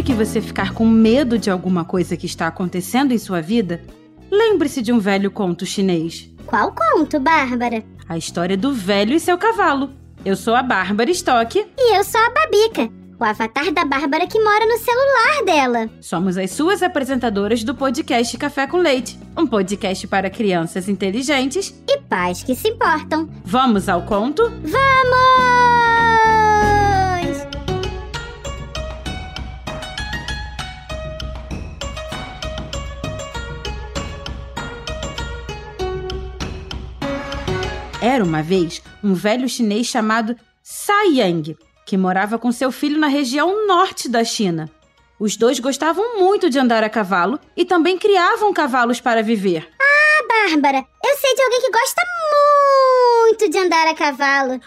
Sempre que você ficar com medo de alguma coisa que está acontecendo em sua vida, lembre-se de um velho conto chinês. Qual conto, Bárbara? A história do velho e seu cavalo. Eu sou a Bárbara Stock. E eu sou a Babica, o avatar da Bárbara que mora no celular dela. Somos as suas apresentadoras do podcast Café com Leite, um podcast para crianças inteligentes. E pais que se importam. Vamos ao conto? Vamos! Era uma vez um velho chinês chamado Sai Yang, que morava com seu filho na região norte da China. Os dois gostavam muito de andar a cavalo e também criavam cavalos para viver. Ah, Bárbara, eu sei de alguém que gosta muito de andar a cavalo.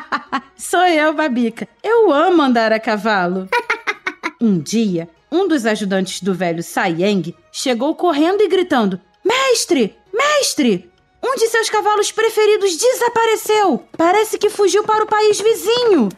Sou eu, Babica. Eu amo andar a cavalo. um dia, um dos ajudantes do velho Sai Yang chegou correndo e gritando: Mestre! Mestre! Um de seus cavalos preferidos desapareceu! Parece que fugiu para o país vizinho!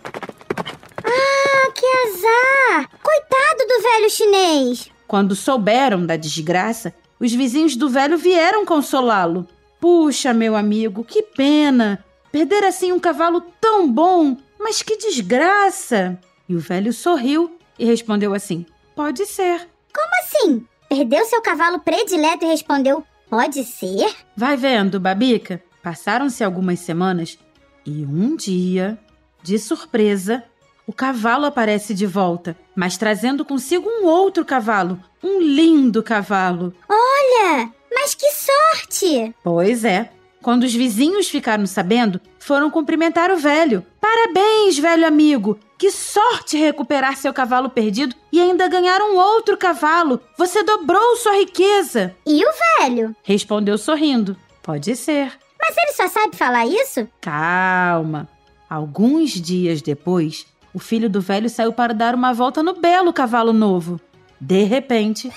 Ah, que azar! Coitado do velho chinês! Quando souberam da desgraça, os vizinhos do velho vieram consolá-lo. Puxa, meu amigo, que pena! Perder assim um cavalo tão bom! Mas que desgraça! E o velho sorriu e respondeu assim: Pode ser. Como assim? Perdeu seu cavalo predileto e respondeu: Pode ser? Vai vendo, Babica. Passaram-se algumas semanas e um dia, de surpresa, o cavalo aparece de volta, mas trazendo consigo um outro cavalo, um lindo cavalo. Olha, mas que sorte! Pois é. Quando os vizinhos ficaram sabendo, foram cumprimentar o velho. Parabéns, velho amigo! Que sorte recuperar seu cavalo perdido e ainda ganhar um outro cavalo! Você dobrou sua riqueza! E o velho? Respondeu sorrindo. Pode ser. Mas ele só sabe falar isso? Calma. Alguns dias depois, o filho do velho saiu para dar uma volta no belo cavalo novo. De repente,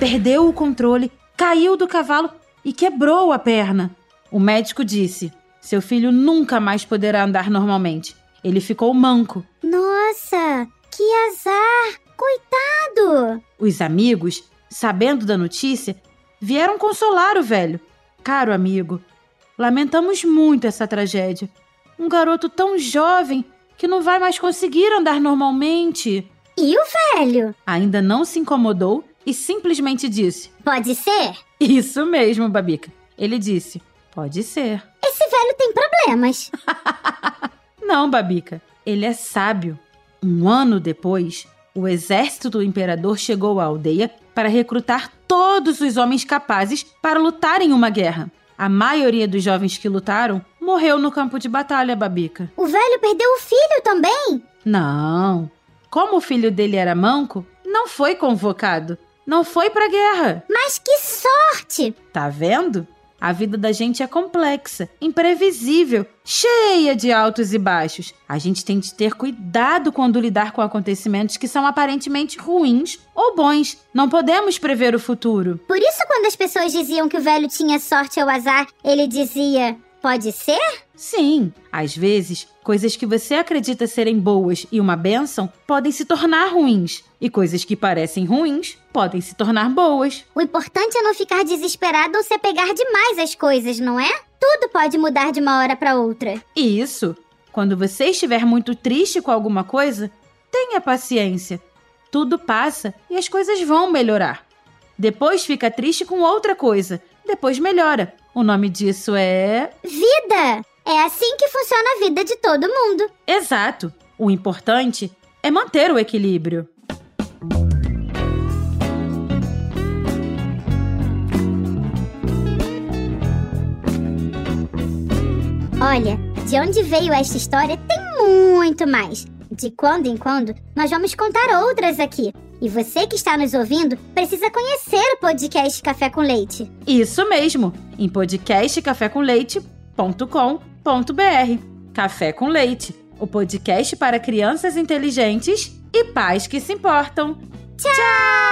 perdeu o controle, caiu do cavalo e quebrou a perna. O médico disse: seu filho nunca mais poderá andar normalmente. Ele ficou manco. Nossa, que azar! Coitado! Os amigos, sabendo da notícia, vieram consolar o velho. Caro amigo, lamentamos muito essa tragédia. Um garoto tão jovem que não vai mais conseguir andar normalmente. E o velho? Ainda não se incomodou e simplesmente disse: Pode ser? Isso mesmo, Babica. Ele disse: Pode ser. Esse velho tem problemas. Não, Babica. Ele é sábio. Um ano depois, o exército do imperador chegou à aldeia para recrutar todos os homens capazes para lutar em uma guerra. A maioria dos jovens que lutaram morreu no campo de batalha, Babica. O velho perdeu o filho também? Não. Como o filho dele era manco, não foi convocado. Não foi pra guerra. Mas que sorte! Tá vendo? A vida da gente é complexa, imprevisível, cheia de altos e baixos. A gente tem de ter cuidado quando lidar com acontecimentos que são aparentemente ruins ou bons. Não podemos prever o futuro. Por isso, quando as pessoas diziam que o velho tinha sorte ou azar, ele dizia: Pode ser? Sim, às vezes, coisas que você acredita serem boas e uma bênção podem se tornar ruins, e coisas que parecem ruins podem se tornar boas. O importante é não ficar desesperado ou se apegar demais às coisas, não é? Tudo pode mudar de uma hora para outra. Isso. Quando você estiver muito triste com alguma coisa, tenha paciência. Tudo passa e as coisas vão melhorar. Depois fica triste com outra coisa, depois melhora. O nome disso é. Vida! É assim que funciona a vida de todo mundo. Exato. O importante é manter o equilíbrio. Olha, de onde veio esta história tem muito mais. De quando em quando, nós vamos contar outras aqui. E você que está nos ouvindo precisa conhecer o podcast Café com Leite. Isso mesmo, em podcastcafécomleite.com.br. Café com Leite, o podcast para crianças inteligentes e pais que se importam. Tchau!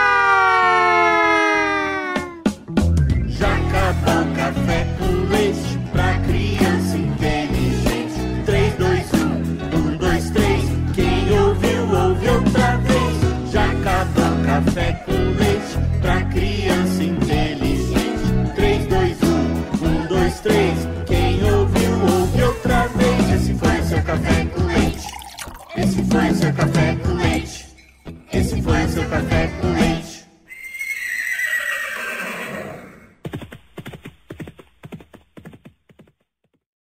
café com leite pra criança inteligente. 3, 2, 1, 1, 2, 3. Quem ouviu, ouve outra vez. Esse foi seu café com leite. Esse foi seu café com leite.